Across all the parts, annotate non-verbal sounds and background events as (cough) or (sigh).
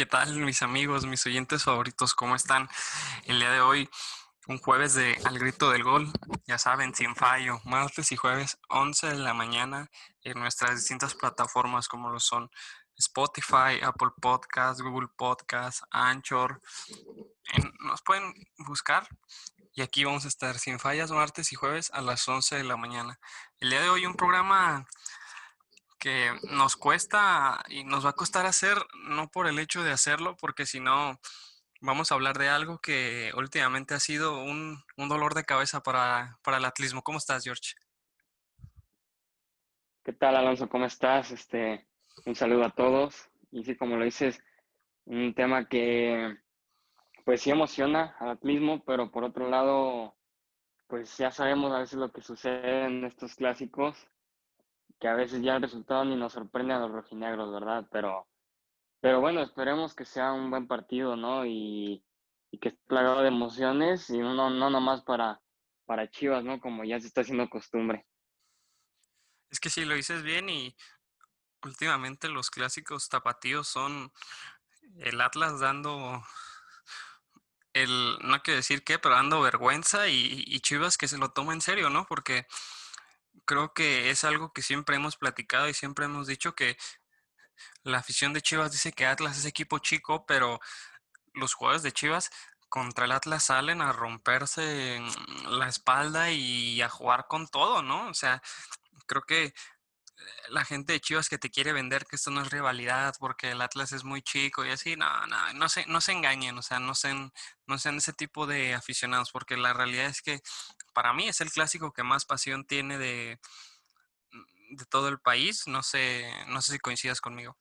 ¿qué tal mis amigos, mis oyentes favoritos? ¿Cómo están? El día de hoy, un jueves de Al Grito del Gol, ya saben, sin fallo, martes y jueves, 11 de la mañana, en nuestras distintas plataformas como lo son Spotify, Apple Podcasts, Google Podcasts, Anchor. nos pueden buscar y aquí vamos a estar sin fallas martes y jueves a las 11 de la mañana. El día de hoy un programa que nos cuesta y nos va a costar hacer, no por el hecho de hacerlo, porque si no, vamos a hablar de algo que últimamente ha sido un, dolor de cabeza para, para, el atlismo. ¿Cómo estás, George? ¿Qué tal, Alonso? ¿Cómo estás? Este, un saludo a todos. Y sí, como lo dices, un tema que pues sí emociona al atlismo, pero por otro lado, pues ya sabemos a veces lo que sucede en estos clásicos que a veces ya el resultado ni nos sorprende a los rojinegros, ¿verdad? Pero, pero bueno, esperemos que sea un buen partido, ¿no? Y, que esté plagado de emociones y no, no nomás para, para Chivas, ¿no? Como ya se está haciendo costumbre. Es que sí, lo dices bien y últimamente los clásicos tapatíos son el Atlas dando el, no quiero decir qué, pero dando vergüenza y, y Chivas que se lo toma en serio, ¿no? Porque creo que es algo que siempre hemos platicado y siempre hemos dicho que la afición de Chivas dice que Atlas es equipo chico, pero los jugadores de Chivas contra el Atlas salen a romperse la espalda y a jugar con todo, ¿no? O sea, creo que la gente de Chivas que te quiere vender que esto no es rivalidad porque el Atlas es muy chico y así, no, no, no se, no se engañen, o sea, no sean, no sean ese tipo de aficionados, porque la realidad es que para mí es el clásico que más pasión tiene de, de todo el país, no sé, no sé si coincidas conmigo.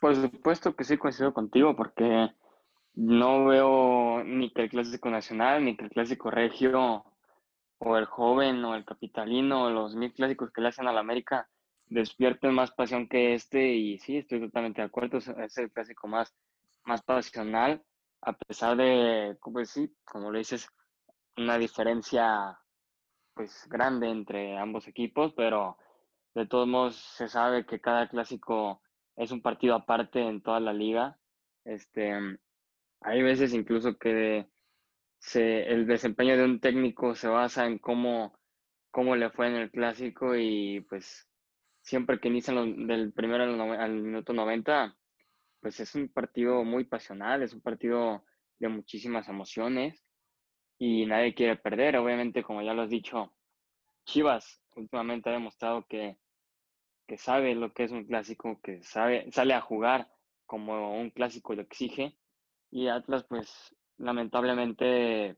Por supuesto que sí coincido contigo, porque no veo ni que el clásico nacional, ni que el clásico regio o el joven o el capitalino o los mil clásicos que le hacen a la América despierten más pasión que este y sí, estoy totalmente de acuerdo, es el clásico más, más pasional, a pesar de, pues sí, como le dices, una diferencia pues grande entre ambos equipos, pero de todos modos se sabe que cada clásico es un partido aparte en toda la liga. Este, hay veces incluso que el desempeño de un técnico se basa en cómo, cómo le fue en el clásico y pues siempre que inician del primero al, minuto 90, pues es un partido muy pasional, es un partido de muchísimas emociones y nadie quiere perder. Obviamente, como ya lo has dicho, Chivas últimamente ha demostrado que, que sabe lo que es un clásico, que sabe, sale a jugar como un clásico lo exige. Y Atlas, pues lamentablemente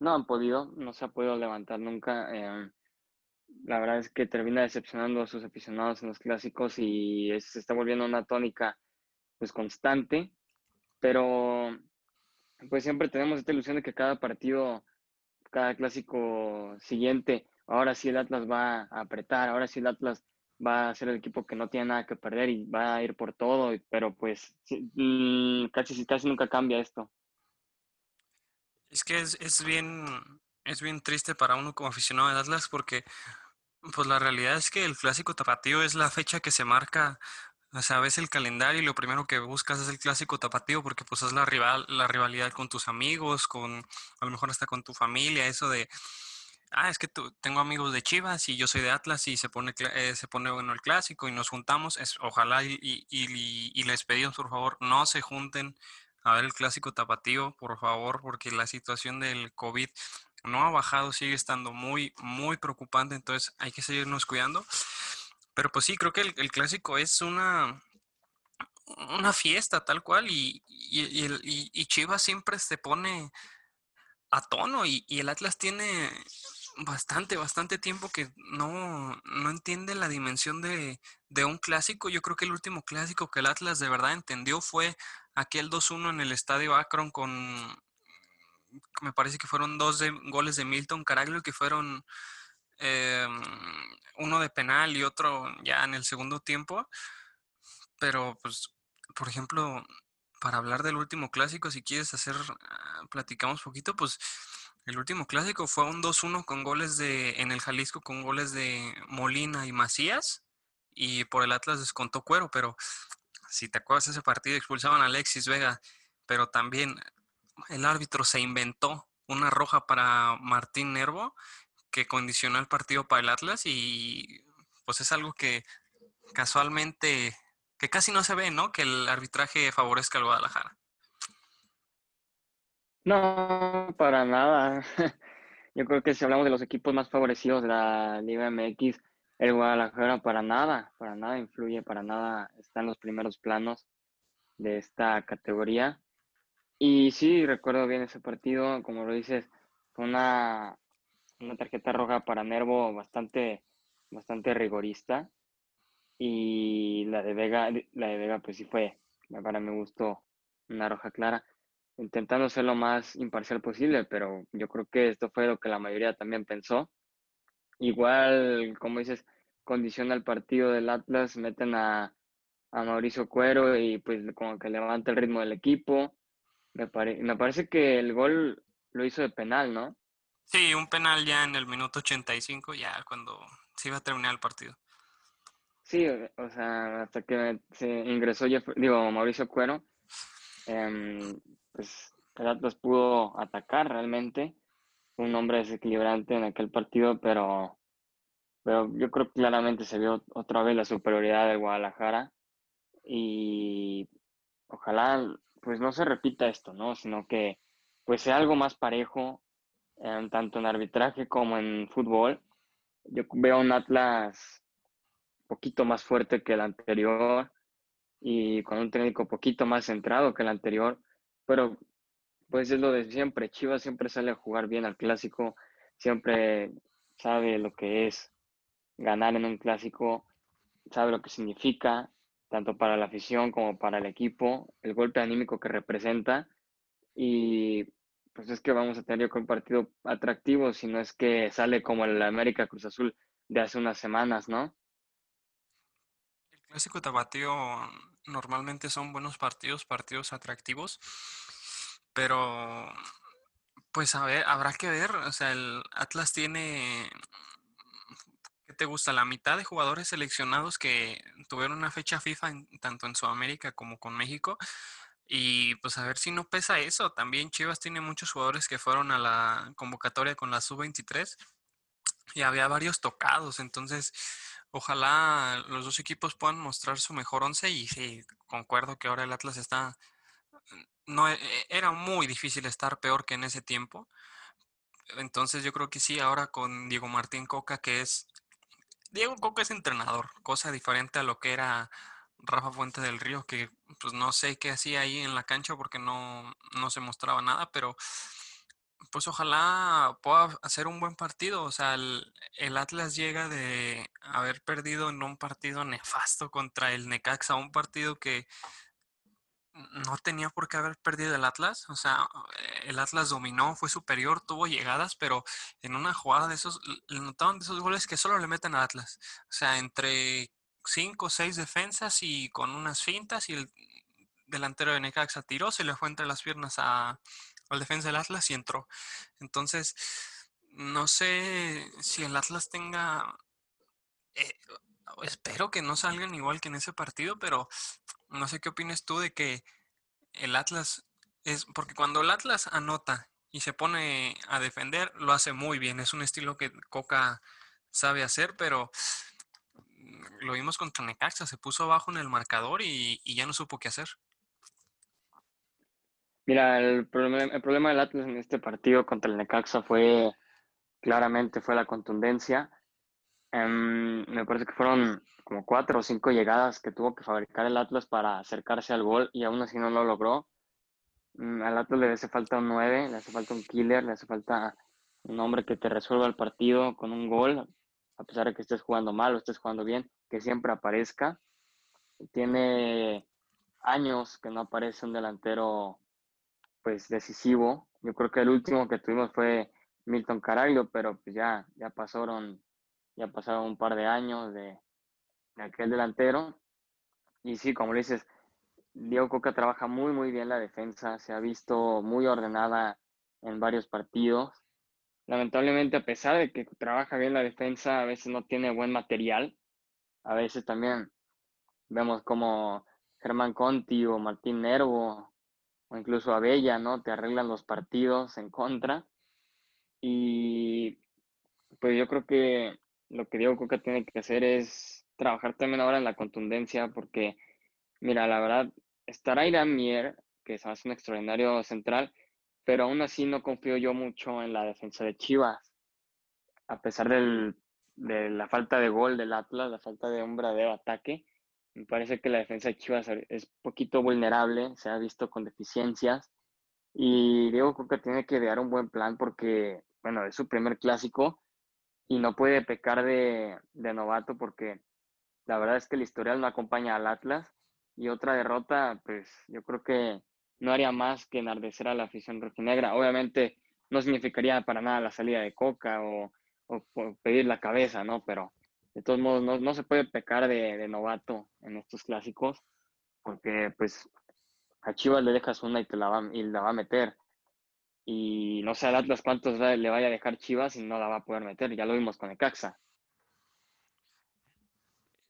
no han podido, no se ha podido levantar nunca. Em, la verdad es que termina decepcionando a sus aficionados en los clásicos y se está volviendo una tónica pues constante, pero pues siempre tenemos esta ilusión de que cada partido, cada clásico siguiente, ahora sí el Atlas va a apretar, ahora sí el Atlas va a ser el equipo que no tiene nada que perder y va a ir por todo, pero pues mm, casi, casi nunca cambia esto. Es que es, es, bien, es bien triste para uno como aficionado de Atlas porque pues la realidad es que el clásico tapatío es la fecha que se marca, o sea, ves el calendario y lo primero que buscas es el clásico tapatío porque pues es la rival, la rivalidad con tus amigos, con a lo mejor hasta con tu familia, eso de ah, es que tengo amigos de Chivas y yo soy de Atlas y se pone, eh, se pone bueno el clásico y nos juntamos. Es, ojalá y, y, y, les pedimos por favor no se junten a ver el clásico tapatío, por favor, porque la situación del COVID no ha bajado, sigue estando muy, muy preocupante, entonces hay que seguirnos cuidando. Pero pues sí, creo que el, clásico es una, una fiesta tal cual y, y, Chivas siempre se pone a tono y, el Atlas tiene bastante, bastante tiempo que no, no entiende la dimensión de, de, un clásico. Yo creo que el último clásico que el Atlas de verdad entendió fue aquel 2-1 en el estadio Akron con, me parece que fueron dos goles de Milton Caraglio que fueron em, uno de penal y otro ya en el segundo tiempo. Pero, pues, por ejemplo, para hablar del último clásico, si quieres hacer, ah, platicamos poquito, pues el último clásico fue un 2-1 con goles de, en el Jalisco, con goles de Molina y Macías, y por el Atlas descontó cuero, pero si te acuerdas ese partido, expulsaban a Alexis Vega, pero también el árbitro se inventó una roja para Martín Nervo que condicionó el partido para el Atlas y pues es algo que casualmente, que casi no se ve, ¿no? Que el arbitraje favorezca al Guadalajara. No, para nada. (laughs) Yo creo que si hablamos de los equipos más favorecidos de la Liga MX, el Guadalajara para nada, para nada influye, para nada está en los primeros planos de esta categoría. Y sí, recuerdo bien ese partido, como lo dices, fue una, una tarjeta roja para Nervo bastante, bastante rigorista. Y la de Vega, la de Vega pues sí fue, para mi gusto, una roja clara, intentando ser lo más imparcial posible, pero yo creo que esto fue lo que la mayoría también pensó. Igual, como dices, condiciona el partido del Atlas, meten a, a Mauricio Cuero y pues como que levanta el ritmo del equipo. Me, me parece que el gol lo hizo de penal, ¿no? Sí, un penal ya en el minuto 85, ya cuando se iba a terminar el partido. Sí, o sea, hasta que se ingresó, digo, Mauricio Cuero, em, pues el Atlas pudo atacar realmente. Un hombre desequilibrante en aquel partido, pero, pero yo creo que claramente se vio otra vez la superioridad de Guadalajara y ojalá pues no se repita esto, ¿no? Sino que pues sea algo más parejo, em, tanto en arbitraje como en fútbol. Yo veo un Atlas poquito más fuerte que el anterior y con un técnico poquito más centrado que el anterior, pero pues es lo de siempre, Chivas siempre sale a jugar bien al clásico, siempre sabe lo que es ganar en un clásico, sabe lo que significa, tanto para la afición como para el equipo, el golpe anímico que representa y pues es que vamos a tener un partido atractivo, si no es que sale como el América Cruz Azul de hace unas semanas, ¿no? El clásico tapatío normalmente son buenos partidos, partidos atractivos, pero pues a ver, habrá que ver, o sea, el Atlas tiene ¿qué te gusta? La mitad de jugadores seleccionados que tuvieron una fecha FIFA tanto en Sudamérica como con México y pues a ver si no pesa eso. También Chivas tiene muchos jugadores que fueron a la convocatoria con la sub-23 y había varios tocados. Entonces, ojalá los dos equipos puedan mostrar su mejor once y sí, concuerdo que ahora el Atlas está... No, e, e, era muy difícil estar peor que en ese tiempo. Entonces yo creo que sí, ahora con Diego Martín Coca, que es... Diego Coca es entrenador, cosa diferente a lo que era Rafa Fuente del Río, que pues no sé qué hacía ahí en la cancha porque no, no se mostraba nada, pero pues ojalá pueda hacer un buen partido. O sea, el, el, Atlas llega de haber perdido en un partido nefasto contra el Necaxa, un partido que no tenía por qué haber perdido el Atlas. O sea, el Atlas dominó, fue superior, tuvo llegadas, pero en una jugada de esos, le notaban de esos goles que solo le meten a Atlas. O sea, entre cinco o seis defensas y con unas fintas y el delantero de Necaxa tiró, se le fue entre las piernas a, al defensa del Atlas y entró. Entonces, no sé si el Atlas tenga... Eh, espero que no salgan igual que en ese partido, pero no sé qué opinas tú de que el Atlas es... Porque cuando el Atlas anota y se pone a defender, lo hace muy bien. Es un estilo que Coca sabe hacer, pero lo vimos contra Necaxa, se puso abajo en el marcador y, ya no supo qué hacer. Mira, el problema, el problema del Atlas en este partido contra el Necaxa fue, claramente fue la contundencia. Em, me parece que fueron como cuatro o cinco llegadas que tuvo que fabricar el Atlas para acercarse al gol y aún así no lo logró. Mm, al Atlas le hace falta un 9, le hace falta un killer, le hace falta un hombre que te resuelva el partido con un gol, a pesar de que estés jugando mal o estés jugando bien que siempre aparezca. Tiene años que no aparece un delantero pues decisivo. Yo creo que el último que tuvimos fue Milton Caraglio, pero pues ya, ya pasaron, ya pasaron un par de años de, aquel delantero. Y sí, como dices, Diego Coca trabaja muy, muy bien la defensa, se ha visto muy ordenada en varios partidos. Lamentablemente, a pesar de que trabaja bien la defensa, a veces no tiene buen material a veces también vemos como Germán Conti o Martín Nervo o incluso Abella, ¿no? Te arreglan los partidos en contra. Y pues yo creo que lo que Diego Coca tiene que hacer es trabajar también ahora en la contundencia, porque, mira, la verdad, estará Irán Mier, que es un extraordinario central, pero aún así no confío yo mucho en la defensa de Chivas. A pesar del, de la falta de gol del Atlas, la falta de un verdadero ataque, me parece que la defensa de Chivas es poquito vulnerable, se ha visto con deficiencias. Y Diego Coca tiene que dar un buen plan porque, bueno, es su primer clásico y no puede pecar de, de novato porque la verdad es que el historial no acompaña al Atlas y otra derrota, pues yo creo que no haría más que enardecer a la afición rojinegra. Obviamente no significaría para nada la salida de Coca o, pedir la cabeza, ¿no? Pero de todos modos no, no se puede pecar de, de, novato en estos clásicos porque pues a Chivas le dejas una y te la va, y la va a meter. Y no sé al Atlas cuántos le vaya a dejar Chivas y no la va a poder meter. Ya lo vimos con Ecaxa.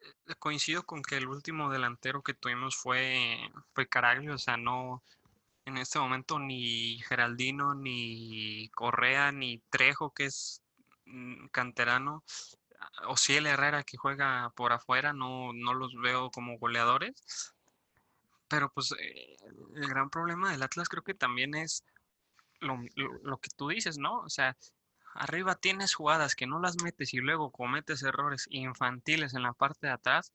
Eh, coincido con que el último delantero que tuvimos fue, fue Caraglio, o sea, no, en este momento ni Geraldino, ni Correa, ni Trejo, que es mm, canterano, o si el Herrera que juega por afuera, no, no los veo como goleadores. Pero pues eh, el gran problema del Atlas creo que también es lo, lo, que tú dices, ¿no? O sea, arriba tienes jugadas que no las metes y luego cometes errores infantiles en la parte de atrás.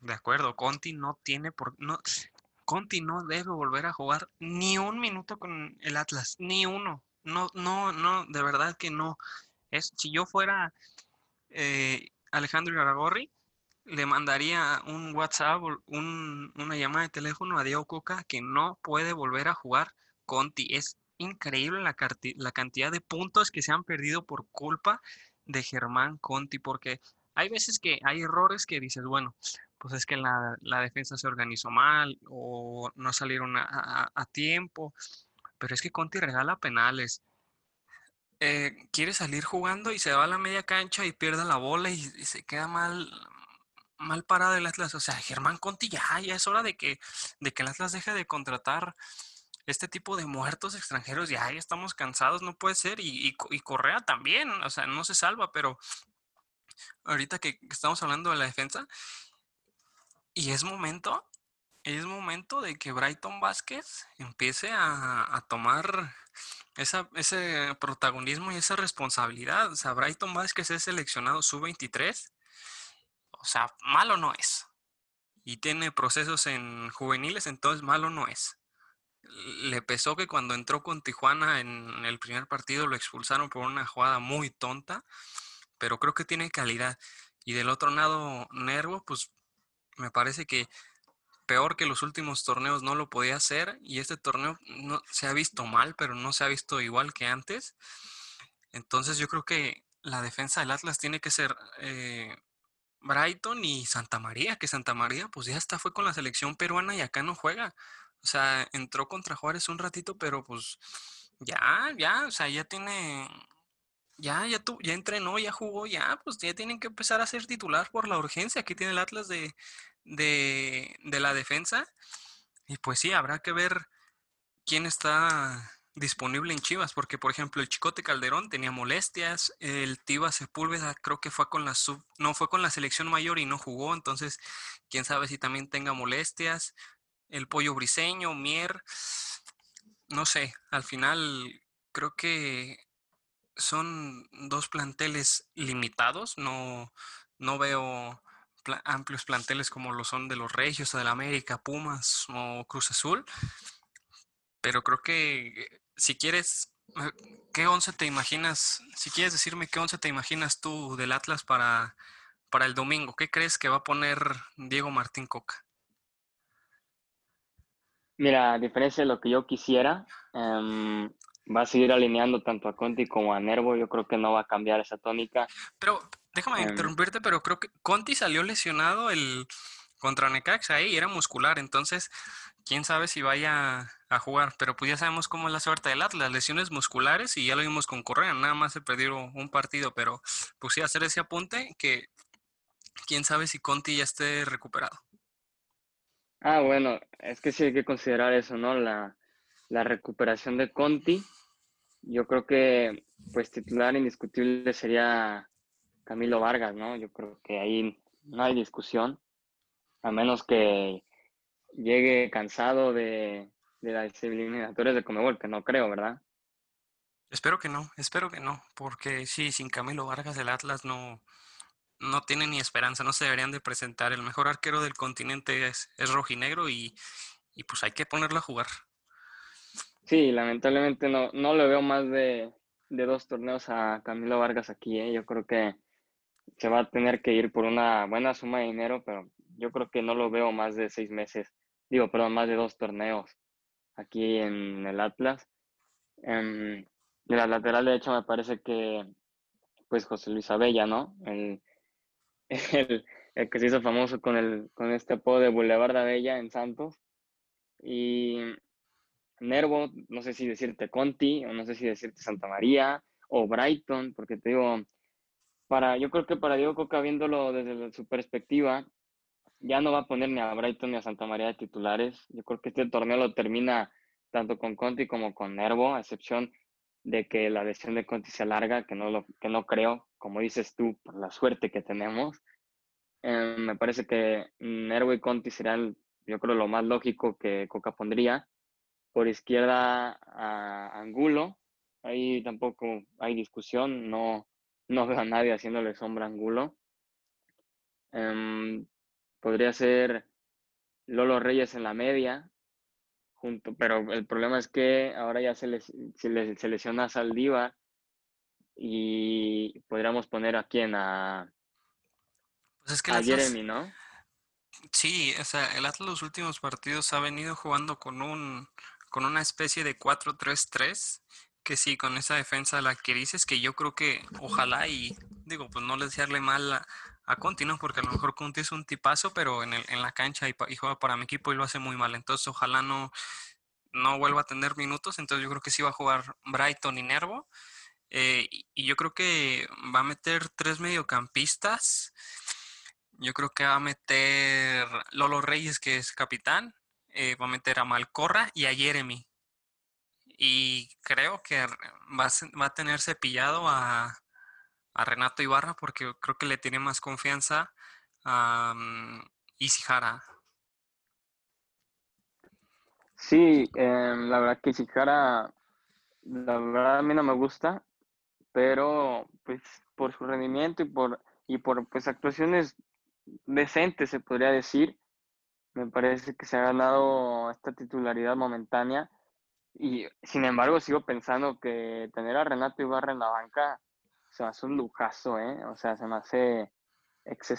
De acuerdo, Conti no tiene por no Conti no debe volver a jugar ni un minuto con el Atlas, ni uno. No, no, no, de verdad que no. Es, si yo fuera eh, Alejandro Aragorri, le mandaría un WhatsApp, un, una llamada de teléfono a Diego Coca que no puede volver a jugar Conti. Es increíble la, cantidad de puntos que se han perdido por culpa de Germán Conti, porque hay veces que hay errores que dices, bueno, pues es que la, defensa se organizó mal o no salieron a, tiempo, pero es que Conti regala penales. Eh, quiere salir jugando y se va a la media cancha y pierde la bola y, se queda mal, mal parado el Atlas. O sea, Germán Conti ya, ya es hora de que, de que el Atlas deje de contratar este tipo de muertos extranjeros, ya, estamos cansados, no puede ser. Y, y, Correa también, o sea, no se salva, pero ahorita que estamos hablando de la defensa, y es momento, es momento de que Brighton Vázquez empiece a, tomar esa, ese protagonismo y esa responsabilidad. O sea, Brighton Vázquez es seleccionado sub-23. O sea, malo no es. Y tiene procesos en juveniles, entonces malo no es le pesó que cuando entró con Tijuana en el primer partido lo expulsaron por una jugada muy tonta, pero creo que tiene calidad. Y del otro lado, Nervo, pues me parece que peor que los últimos torneos no lo podía hacer y este torneo no, se ha visto mal, pero no se ha visto igual que antes. Entonces yo creo que la defensa del Atlas tiene que ser eh, Brighton y Santa María, que Santa María pues ya está, fue con la selección peruana y acá no juega. O sea, entró contra Juárez un ratito, pero pues ya, ya, o sea, ya tiene, ya, ya, tu, ya entrenó, ya jugó, ya, pues ya tienen que empezar a ser titular por la urgencia que tiene el Atlas de, de, de la defensa. Y pues sí, habrá que ver quién está disponible en Chivas, porque por ejemplo el Chicote Calderón tenía molestias, el Tiva Sepúlveda creo que fue con la sub, no fue con la selección mayor y no jugó, entonces quién sabe si también tenga molestias el pollo briseño, Mier, no sé, al final creo que son dos planteles limitados, no, no veo amplios planteles como lo son de los Regios, de la América, Pumas o Cruz Azul, pero creo que si quieres, eh, ¿qué once te imaginas? Si quieres decirme qué once te imaginas tú del Atlas para, para el domingo, ¿qué crees que va a poner Diego Martín Coca? Mira, a diferencia de lo que yo quisiera, em, va a seguir alineando tanto a Conti como a Nervo. Yo creo que no va a cambiar esa tónica. Pero déjame em, interrumpirte, pero creo que Conti salió lesionado el contra Necaxa y era muscular, entonces quién sabe si vaya a jugar, pero pues ya sabemos cómo es la suerte del Atlas, lesiones musculares y ya lo vimos con Correa, nada más se perdió un partido, pero pues sí hacer ese apunte que quién sabe si Conti ya esté recuperado. Ah, bueno, es que sí hay que considerar eso, ¿no? La, la recuperación de Conti. Yo creo que, pues, titular indiscutible sería Camilo Vargas, ¿no? Yo creo que ahí no hay discusión, a menos que llegue cansado de, de las eliminatorias de Comebol, que no creo, ¿verdad? Espero que no, espero que no, porque sí, sin Camilo Vargas el Atlas no, no tiene ni esperanza, no se deberían de presentar. El mejor arquero del continente es, es rojinegro y, y pues hay que ponerlo a jugar. Sí, lamentablemente no, no le veo más de, de dos torneos a Camilo Vargas aquí. ¿eh? Yo creo que se va a tener que ir por una buena suma de dinero, pero yo creo que no lo veo más de seis meses. Digo, perdón, más de dos torneos aquí en el Atlas. Um, de la lateral de hecho me parece que pues José Luis Abella, ¿no? El, (laughs) el, que se hizo famoso con, el, con este apodo de Boulevard de Abella en Santos. Y Nervo, no sé si decirte Conti, o no sé si decirte Santa María, o Brighton, porque te digo, para, yo creo que para Diego Coca, viéndolo desde su perspectiva, ya no va a poner ni a Brighton ni a Santa María de titulares. Yo creo que este torneo lo termina tanto con Conti como con Nervo, a excepción de que la lesión de Conti se alarga, que no, lo, que no creo, como dices tú, por la suerte que tenemos. Eh, me parece que Nervo y Conti serían, yo creo, lo más lógico que Coca pondría. Por izquierda a Angulo, ahí tampoco hay discusión, no, no veo a nadie haciéndole sombra a Angulo. Um, podría ser Lolo Reyes en la media, junto, pero el problema es que ahora ya se, les, se, les, lesiona y podríamos poner a quién, a, pues es que a Atlas, Jeremy, ¿no? Sí, o sea, el Atlas los últimos partidos ha venido jugando con un con una especie de 4-3-3 que sí, con esa defensa la que dices, que yo creo que ojalá y digo, pues no le desearle mal a, a Conti, ¿no? Porque a lo mejor Conti es un tipazo, pero en, el, en la cancha y, y, juega para mi equipo y lo hace muy mal. Entonces, ojalá no, no vuelva a tener minutos. Entonces, yo creo que sí va a jugar Brighton y Nervo. Eh, y, yo creo que va a meter tres mediocampistas. Yo creo que va a meter Lolo Reyes, que es capitán. Eh, va a meter a Malcorra y a Jeremy. Y creo que va a, va a tener cepillado a, a Renato Ibarra porque creo que le tiene más confianza a um, Isijara. Sí, eh, la verdad que Isijara, la verdad a mí no me gusta, pero pues por su rendimiento y por, y por pues actuaciones decentes se podría decir, me parece que se ha ganado esta titularidad momentánea y sin embargo sigo pensando que tener a Renato Ibarra en la banca se me hace un lujazo, ¿eh? O sea, se me hace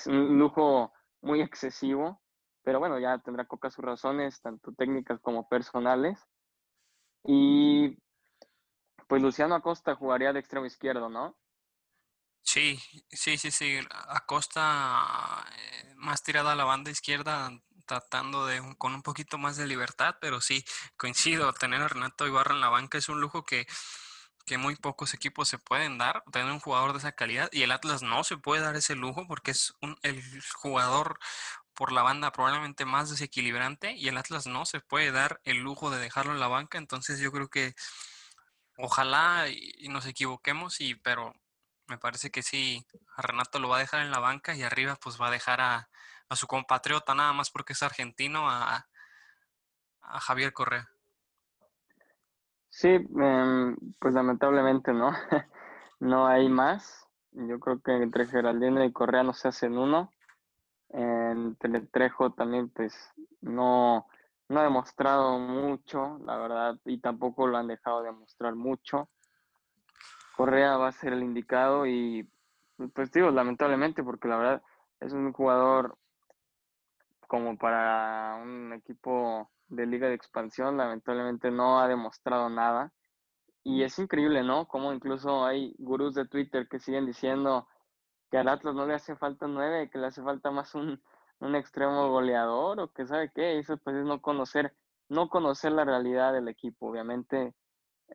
un lujo muy excesivo, pero bueno, ya tendrá Coca sus razones, tanto técnicas como personales. Y pues Luciano Acosta jugaría de extremo izquierdo, ¿no? Sí, sí, sí, sí. Acosta eh, más tirada a la banda izquierda, tratando de con un poquito más de libertad, pero sí, coincido, tener a Renato Ibarra en la banca es un lujo que que muy pocos equipos se pueden dar, tener un jugador de esa calidad, y el Atlas no se puede dar ese lujo porque es un, el jugador por la banda probablemente más desequilibrante, y el Atlas no se puede dar el lujo de dejarlo en la banca, entonces yo creo que ojalá y, nos equivoquemos, y, pero me parece que sí, a Renato lo va a dejar en la banca y arriba pues va a dejar a, a su compatriota nada más porque es argentino, a, a Javier Correa. Sí, eh, pues lamentablemente no, (laughs) no hay más. Yo creo que entre Geraldino y Correa no se hacen uno. Entre Trejo también pues no, no ha demostrado mucho, la verdad, y tampoco lo han dejado demostrar mucho. Correa va a ser el indicado y pues digo, lamentablemente, porque la verdad es un jugador como para un equipo de liga de expansión, lamentablemente no ha demostrado nada. Y es increíble, ¿no? Como incluso hay gurús de Twitter que siguen diciendo que al Atlas no le hace falta nueve, que le hace falta más un, un extremo goleador o que sabe qué. Eso pues es no conocer, no conocer la realidad del equipo. Obviamente,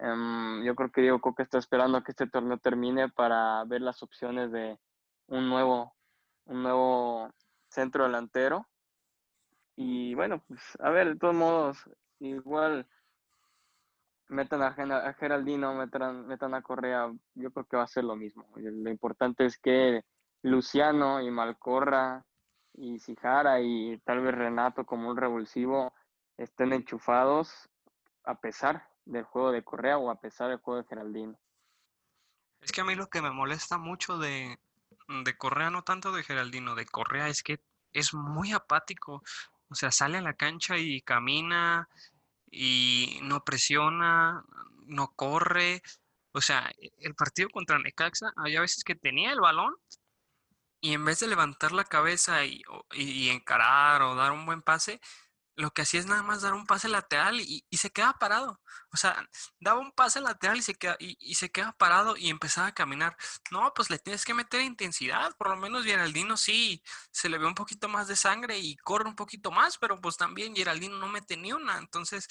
um, yo creo que Diego Coca está esperando a que este torneo termine para ver las opciones de un nuevo, un nuevo centro delantero Y bueno, pues a ver, de todos modos, igual metan a, Geraldino, metan, metan a Correa, yo creo que va a ser lo mismo. Lo importante es que Luciano y Malcorra y Sijara y tal vez Renato como un revulsivo estén enchufados a pesar del juego de Correa o a pesar del juego de Geraldino. Es que a mí lo que me molesta mucho de, de Correa, no tanto de Geraldino, de Correa es que es muy apático. O sea, sale a la cancha y camina y no presiona, no corre. O sea, el partido contra Necaxa, había veces que tenía el balón y en vez de levantar la cabeza y, y encarar o dar un buen pase, lo que hacía es nada más dar un pase lateral y, se queda parado. O sea, daba un pase lateral y se, queda, y, se queda parado y empezaba a caminar. No, pues le tienes que meter intensidad. Por lo menos Geraldino sí se le ve un poquito más de sangre y corre un poquito más, pero pues también Geraldino no mete ni una. Entonces,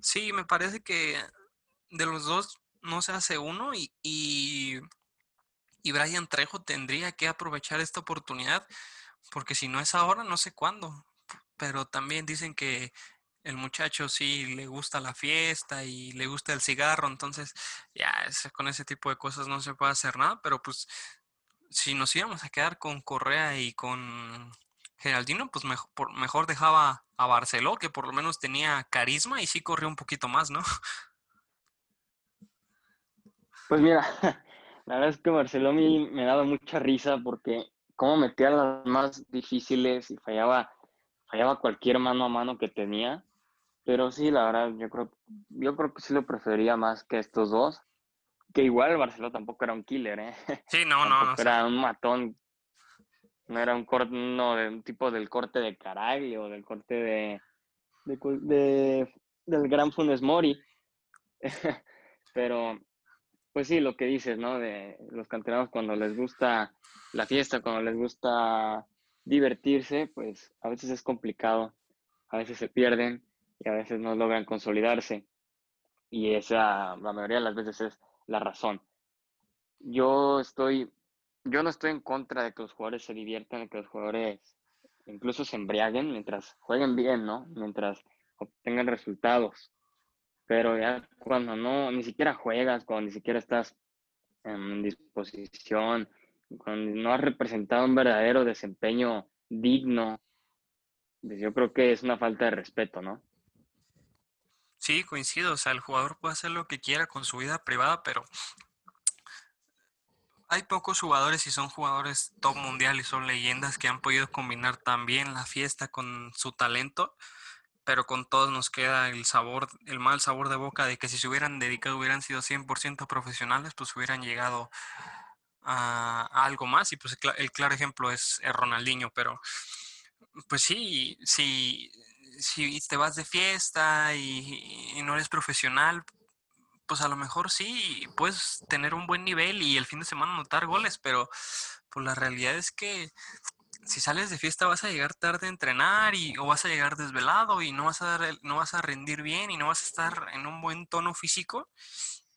sí, me parece que de los dos no se hace uno y, y, Brian Trejo tendría que aprovechar esta oportunidad porque si no es ahora, no sé cuándo pero también dicen que el muchacho sí le gusta la fiesta y le gusta el cigarro, entonces ya con ese tipo de cosas no se puede hacer nada, pero pues si nos íbamos a quedar con Correa y con Geraldino, pues mejor, mejor dejaba a Barceló, que por lo menos tenía carisma y sí corrió un poquito más, ¿no? Pues mira, la verdad es que Barceló me, me daba mucha risa porque como metía las más difíciles y fallaba fallaba cualquier mano a mano que tenía. Pero sí, la verdad, yo creo, yo creo que sí lo prefería más que estos dos. Que igual el Barcelona tampoco era un killer, ¿eh? Sí, no, no, no. Era un matón. No era un corte, no, de un tipo del corte de Caraglio o del corte de, de, del gran Funes Mori. (laughs) Pero, pues sí, lo que dices, ¿no? De los canteranos cuando les gusta la fiesta, cuando les gusta divertirse, pues a veces es complicado, a veces se pierden y a veces no logran consolidarse. Y esa, la mayoría de las veces es la razón. Yo estoy, yo no estoy en contra de que los jugadores se diviertan, de que los jugadores incluso se embriaguen mientras jueguen bien, ¿no? Mientras obtengan resultados. Pero ya cuando no, ni siquiera juegas, cuando ni siquiera estás en disposición, cuando no has representado un verdadero desempeño digno, pues yo creo que es una falta de respeto, ¿no? Sí, coincido. O sea, el jugador puede hacer lo que quiera con su vida privada, pero hay pocos jugadores y son jugadores top mundial y son leyendas que han podido combinar también la fiesta con su talento, pero con todos nos queda el sabor, el mal sabor de boca de que si se hubieran dedicado, hubieran sido 100% profesionales, pues hubieran llegado a, algo más y pues el, claro ejemplo es, Ronaldinho, pero pues sí, si, si te vas de fiesta y, no eres profesional, pues a lo mejor sí, puedes tener un buen nivel y el fin de semana anotar goles, pero pues la realidad es que si sales de fiesta vas a llegar tarde a entrenar y, o vas a llegar desvelado y no vas a, dar, no vas a rendir bien y no vas a estar en un buen tono físico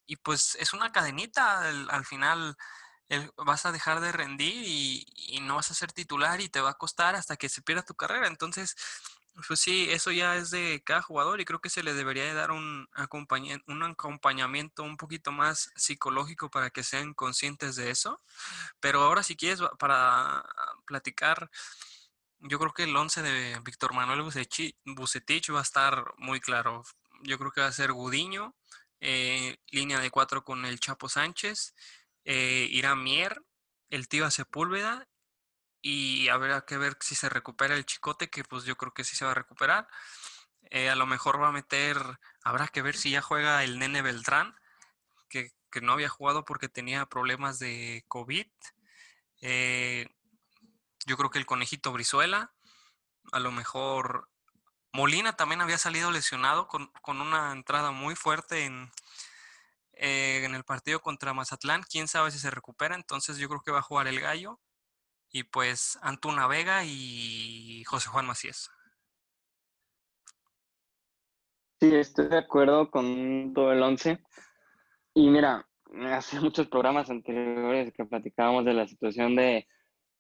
y pues es una cadenita al final vas a dejar de rendir y, no vas a ser titular y te va a costar hasta que se pierda tu carrera. Entonces, pues sí, eso ya es de cada jugador y creo que se le debería de dar un, un acompañamiento un poquito más psicológico para que sean conscientes de eso. Pero ahora si quieres, para platicar, yo creo que el 11 de Víctor Manuel Bucetich va a estar muy claro. Yo creo que va a ser Gudiño, eh, línea de cuatro con el Chapo Sánchez eh, Irán Mier, el tío Sepúlveda y habrá que ver si se recupera el chicote, que pues yo creo que sí se va a recuperar. Eh, a lo mejor va a meter, habrá que ver si ya juega el nene Beltrán, que, no había jugado porque tenía problemas de COVID. Eh, yo creo que el conejito Brizuela, a lo mejor Molina también había salido lesionado con, con una entrada muy fuerte en, eh, en el partido contra Mazatlán. Quién sabe si se recupera. Entonces yo creo que va a jugar el Gallo. Y pues Antuna Vega y José Juan Macías. Sí, estoy de acuerdo con todo el once. Y mira, (laughs) hace muchos programas anteriores que platicábamos de la situación de,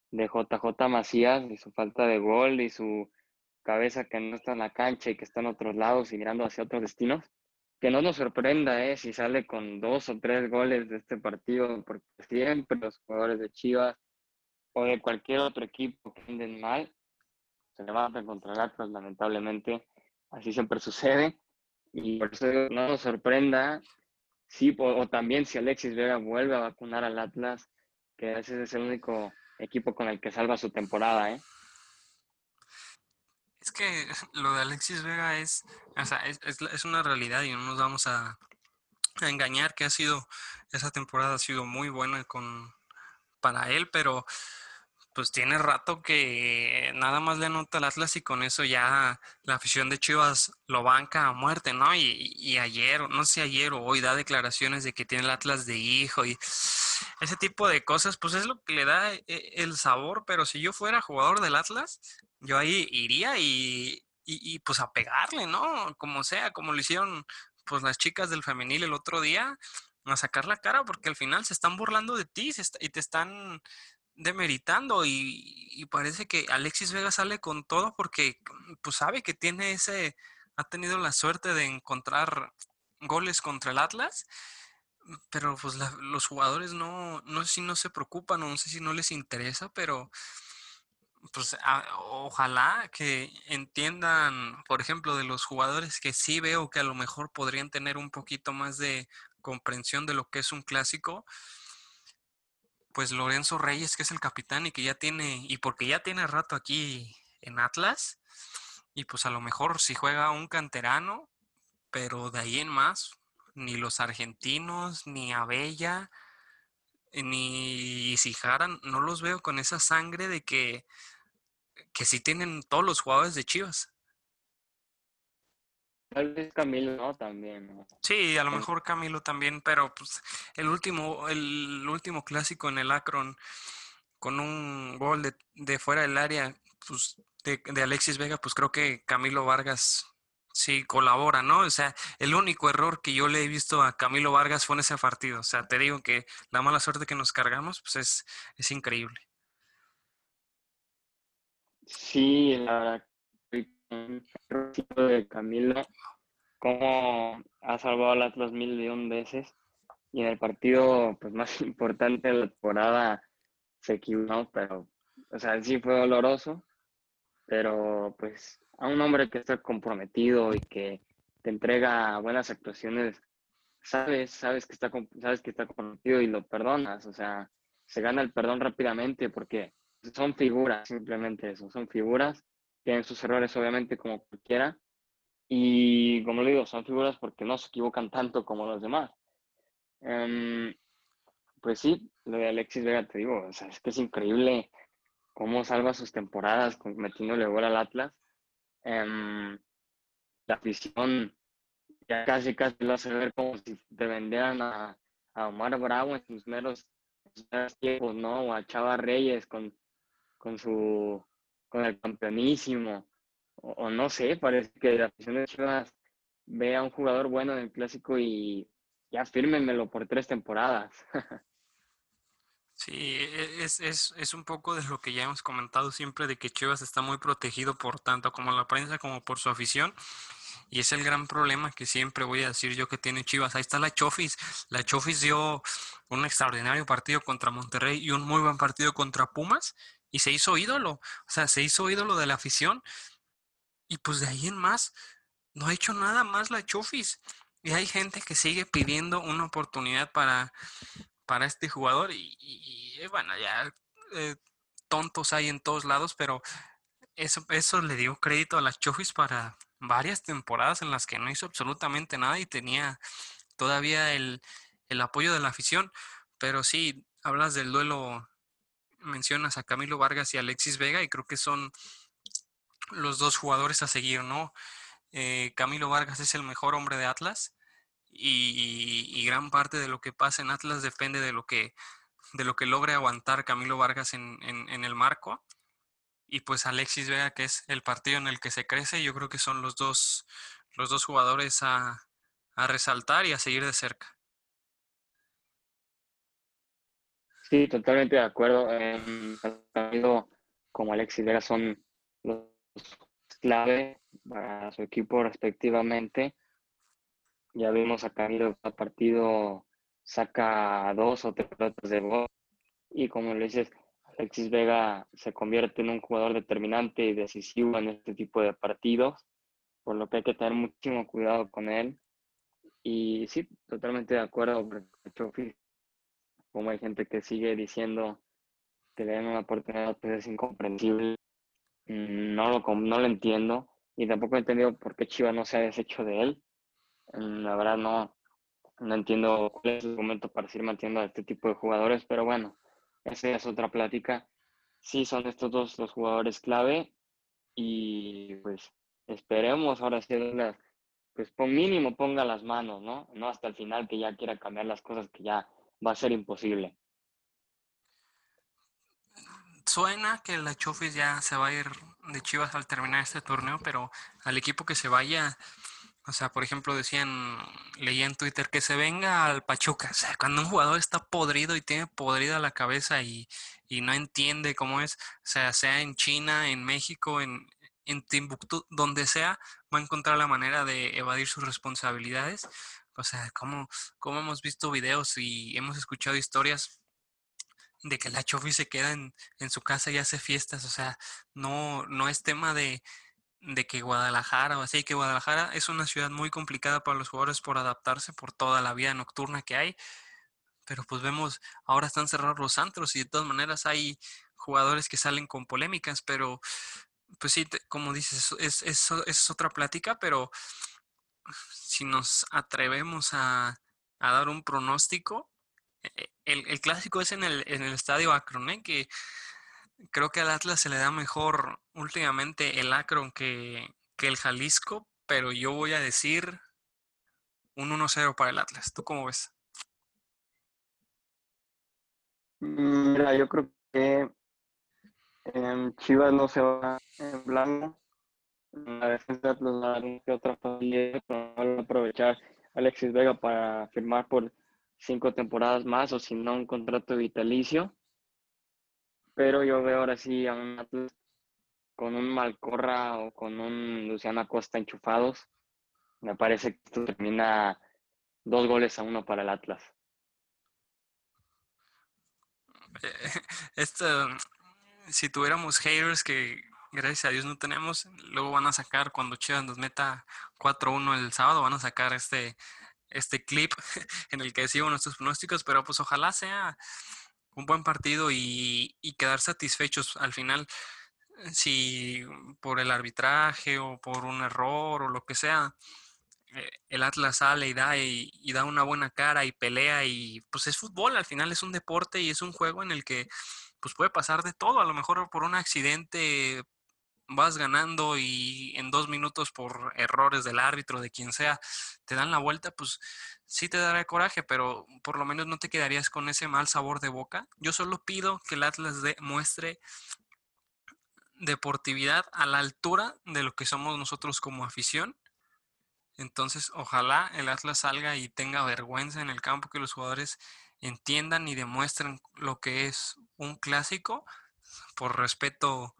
de JJ Macías y su falta de gol y su cabeza que no está en la cancha y que está en otros lados y mirando hacia otros destinos, que no nos sorprenda ¿eh? si sale con dos o tres goles de este partido, porque siempre los jugadores de Chivas o de cualquier otro equipo que anden mal, se levantan contra el Atlas, lamentablemente. Así siempre sucede. Y por eso no nos sorprenda sí, o, también si Alexis Vega vuelve a vacunar al Atlas, que ese es el único equipo con el que salva su temporada, ¿eh? Es que (laughs) lo de Alexis Vega es, sea, es, es, una realidad y no nos vamos a, a, engañar que ha sido, esa temporada ha sido muy buena con, para él, pero pues tiene rato que nada más le anota al Atlas y con eso ya la afición de Chivas lo banca a muerte, ¿no? Y, y, ayer, no sé ayer o hoy da declaraciones de que tiene el Atlas de hijo y ese tipo de cosas, pues es lo que le da eh, el sabor, pero si yo fuera jugador del Atlas, yo ahí iría y, y, pues a pegarle, ¿no? Como sea, como lo hicieron pues las chicas del femenil el otro día, a sacar la cara porque al final se están burlando de ti y te están demeritando y, parece que Alexis Vega sale con todo porque pues sabe que tiene ese, ha tenido la suerte de encontrar goles contra el Atlas, pero pues los jugadores no, no sé si no se preocupan o no sé si no les interesa, pero pues ojalá que entiendan, por ejemplo, de los jugadores que sí veo que a lo mejor podrían tener un poquito más de comprensión de lo que es un clásico, pues Lorenzo Reyes, que es el capitán y que ya tiene, y porque ya tiene rato aquí en Atlas, y pues a lo mejor si juega un canterano, pero de ahí en más, ni los argentinos, ni Abella, ni Sijara, no los veo con esa sangre de que, que sí tienen todos los jugadores de Chivas. Tal vez Camilo, ¿no? También. Sí, a lo mejor Camilo también, pero pues el último, el último clásico en el Akron con un gol de, de fuera del área, pues de, de, Alexis Vega, pues creo que Camilo Vargas sí colabora, ¿no? O sea, el único error que yo le he visto a Camilo Vargas fue en ese partido. O sea, te digo que la mala suerte que nos cargamos, pues es, es increíble. Sí, la verdad de Camilo, cómo ha salvado al Atlas mil y un veces. Y en el partido pues, más (laughs) importante de la temporada se equivocó, pero, o sea, sí fue doloroso. Pero pues a un hombre que está comprometido y que te entrega buenas actuaciones, sabes, sabes que está, sabes que está comprometido y lo perdonas. O sea, se gana el perdón rápidamente porque son figuras, simplemente eso, son figuras tienen sus errores obviamente como cualquiera. Y como le digo, son figuras porque no se equivocan tanto como los demás. Um, pues sí, lo de Alexis Vega, te digo, o sea, es que es increíble cómo salva sus temporadas metiéndole gol al Atlas. Um, la afición ya casi casi lo hace ver como si te vendieran a, a Omar Bravo en sus meros, tiempos, ¿no? O a Chava Reyes con, con su con el campeonísimo, o, no sé, parece que la afición de Chivas ve a un jugador bueno en el clásico y ya fírmenmelo por tres temporadas. (laughs) Sí, e, es, es, es, un poco de lo que ya hemos comentado siempre, de que Chivas está muy protegido por tanto como la prensa como por su afición. Y es el gran problema que siempre voy a decir yo que tiene Chivas. Ahí está la Chofis. La Chofis dio un extraordinario partido contra Monterrey y un muy buen partido contra Pumas y se hizo ídolo, o sea, se hizo ídolo de la afición y pues de ahí en más no ha hecho nada más la Chofis. Y hay gente que sigue pidiendo una oportunidad para, para este jugador y, bueno, ya eh, tontos hay en todos lados, pero eso, eso le dio crédito a la Chofis para varias temporadas en las que no hizo absolutamente nada y tenía todavía el, el apoyo de la afición. Pero sí, hablas del duelo mencionas a Camilo Vargas y Alexis Vega y creo que son los dos jugadores a seguir, ¿no? Eh, Camilo Vargas es el mejor hombre de Atlas y, y, gran parte de lo que pasa en Atlas depende de lo que, de lo que logre aguantar Camilo Vargas en, en, en el marco. Y pues Alexis Vega, que es el partido en el que se crece, yo creo que son los dos, los dos jugadores a, a resaltar y a seguir de cerca. Sí, totalmente de acuerdo. Eh, como Alexis Vera son los clave para su equipo respectivamente. Ya vimos a Camilo cada partido saca dos o tres pelotas de gol y como le dices, Alexis Vega se convierte en un jugador determinante y decisivo en este tipo de partidos, por lo que hay que tener muchísimo cuidado con él. Y sí, totalmente de acuerdo, como hay gente que sigue diciendo que le den una oportunidad, pues es incomprensible. Mm, no lo, no lo entiendo y tampoco he entendido por qué Chivas no se ha deshecho de él. Mm, la verdad no, no entiendo cuál es el momento para seguir manteniendo a este tipo de jugadores, pero bueno, esa es otra plática. Sí, son estos dos los jugadores clave y pues esperemos ahora sí, pues por mínimo ponga las manos, ¿no? No hasta el final que ya quiera cambiar las cosas que ya va a ser imposible. Suena que la Chofis ya se va a ir de Chivas al terminar este torneo, pero al equipo que se vaya, o sea, por ejemplo, decían, leía en Twitter que se venga al Pachuca. O sea, cuando un jugador está podrido y tiene podrida la cabeza y, y no entiende cómo es, o sea, sea en China, en México, en, en Timbuktu, donde sea, va a encontrar la manera de evadir sus responsabilidades. O sea, como, como hemos visto videos y hemos escuchado historias de que la Chofi se queda en, en, su casa y hace fiestas. O sea, no, no es tema de, de que Guadalajara o así, que Guadalajara es una ciudad muy complicada para los jugadores por adaptarse por toda la vida nocturna que hay. Pero pues vemos, ahora están cerrados los antros y de todas maneras hay jugadores que salen con polémicas, pero pues sí, como dices, es, es, es otra plática, pero si nos atrevemos a, a dar un pronóstico, e, el, clásico es en el, en el estadio Akron, ¿eh? que creo que al Atlas se le da mejor últimamente el Akron que, que el Jalisco, pero yo voy a decir un 1-0 para el Atlas. ¿Tú cómo ves? Mira, yo creo que en Chivas no se va en blanco. La defensa Atlas va a dar otra familia, va a aprovechar Alexis Vega para firmar por cinco temporadas más o si no un contrato vitalicio pero yo veo ahora sí a un Atlas con un Malcorra o con un Luciano Acosta enchufados. Me parece que esto termina dos goles a uno para el Atlas. (laughs) Esto, si tuviéramos haters que gracias a Dios no tenemos, luego van a sacar cuando Chivas nos meta 4-1 el sábado, van a sacar este, este clip (laughs) en el que decimos nuestros pronósticos, pero pues ojalá sea un buen partido y, quedar satisfechos al final si por el arbitraje o por un error o lo que sea, eh, el Atlas sale y da y, da una buena cara y pelea y pues es fútbol, al final es un deporte y es un juego en el que pues puede pasar de todo, a lo mejor por un accidente vas ganando y en dos minutos por errores del árbitro, de quien sea, te dan la vuelta, pues sí te dará coraje, pero por lo menos no te quedarías con ese mal sabor de boca. Yo solo pido que el Atlas muestre deportividad a la altura de lo que somos nosotros como afición. Entonces, ojalá el Atlas salga y tenga vergüenza en el campo, que los jugadores entiendan y demuestren lo que es un clásico por respeto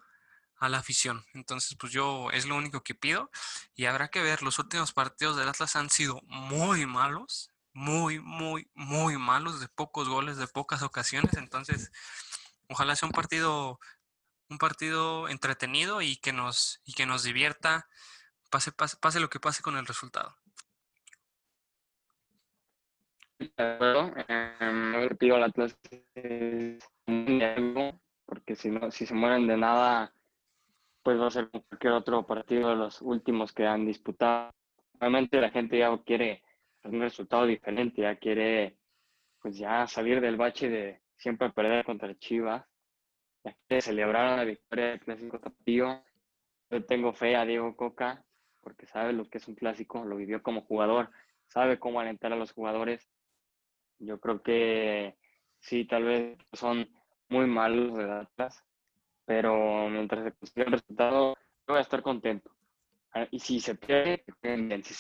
a la afición. Entonces, pues yo es lo único que pido y habrá que ver, los últimos partidos del Atlas han sido muy malos, muy, muy, muy malos, de pocos goles, de pocas ocasiones. Entonces, ojalá sea un partido, un partido entretenido y que nos, y que nos divierta, pase, pase, pase lo que pase con el resultado. Eh, pido al Atlas porque si no, si se mueren de nada, pues va a ser cualquier otro partido de los últimos que han disputado. Realmente la gente ya quiere un resultado diferente, ya quiere pues ya salir del bache de siempre perder contra Chivas, ya quiere celebrar la victoria del clásico tapatío. Yo tengo fe a Diego Coca porque sabe lo que es un clásico, lo vivió como jugador, sabe cómo alentar a los jugadores. Yo creo que sí, tal vez son muy malos de datas, pero mientras se consiga el resultado, voy a estar contento. Ah, y si se pierde,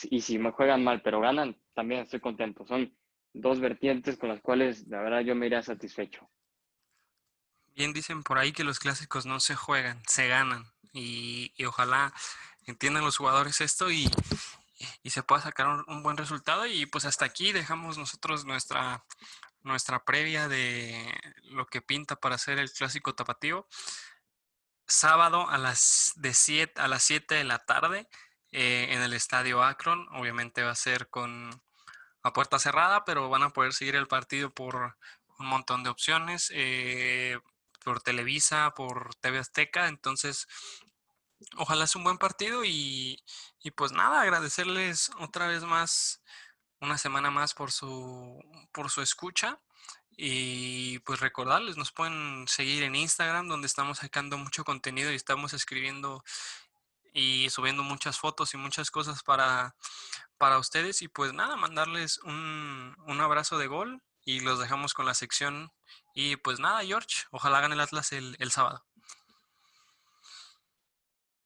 y si me juegan mal, pero ganan, también estoy contento. Son dos vertientes con las cuales, la verdad, yo me iría satisfecho. Bien dicen por ahí que los clásicos no se juegan, se ganan. Y, y ojalá entiendan los jugadores esto y, y se pueda sacar un, buen resultado. Y pues hasta aquí dejamos nosotros nuestra, nuestra previa de lo que pinta para hacer el clásico tapatío. Sábado a las, de siete, a las 7 de la tarde eh, en el estadio Akron. Obviamente va a ser con a puerta cerrada, pero van a poder seguir el partido por un montón de opciones, eh, por Televisa, por TV Azteca. Entonces, ojalá sea un buen partido y, y pues nada, agradecerles otra vez más una semana más por su, por su escucha. Y pues recordarles, nos pueden seguir en Instagram, donde estamos sacando mucho contenido y estamos escribiendo y subiendo muchas fotos y muchas cosas para, para ustedes. Y pues nada, mandarles un, un abrazo de gol y los dejamos con la sección. Y pues nada, George, ojalá gane el Atlas el, el sábado.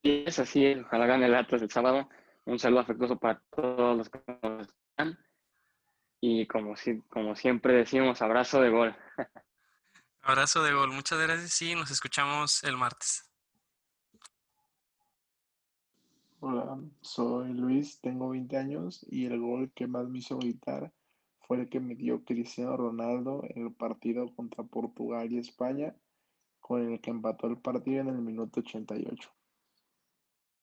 Es así, ojalá gane el Atlas el sábado. Un saludo afectuoso para todos los que nos están. Y como, si, como siempre decimos, abrazo de gol. abrazo de gol. Muchas gracias y nos escuchamos el martes. Hola, soy Luis, tengo 20 años y el gol que más me hizo gritar fue el que me dio Cristiano Ronaldo en el partido contra Portugal y España, con el que empató el partido en el minuto 88.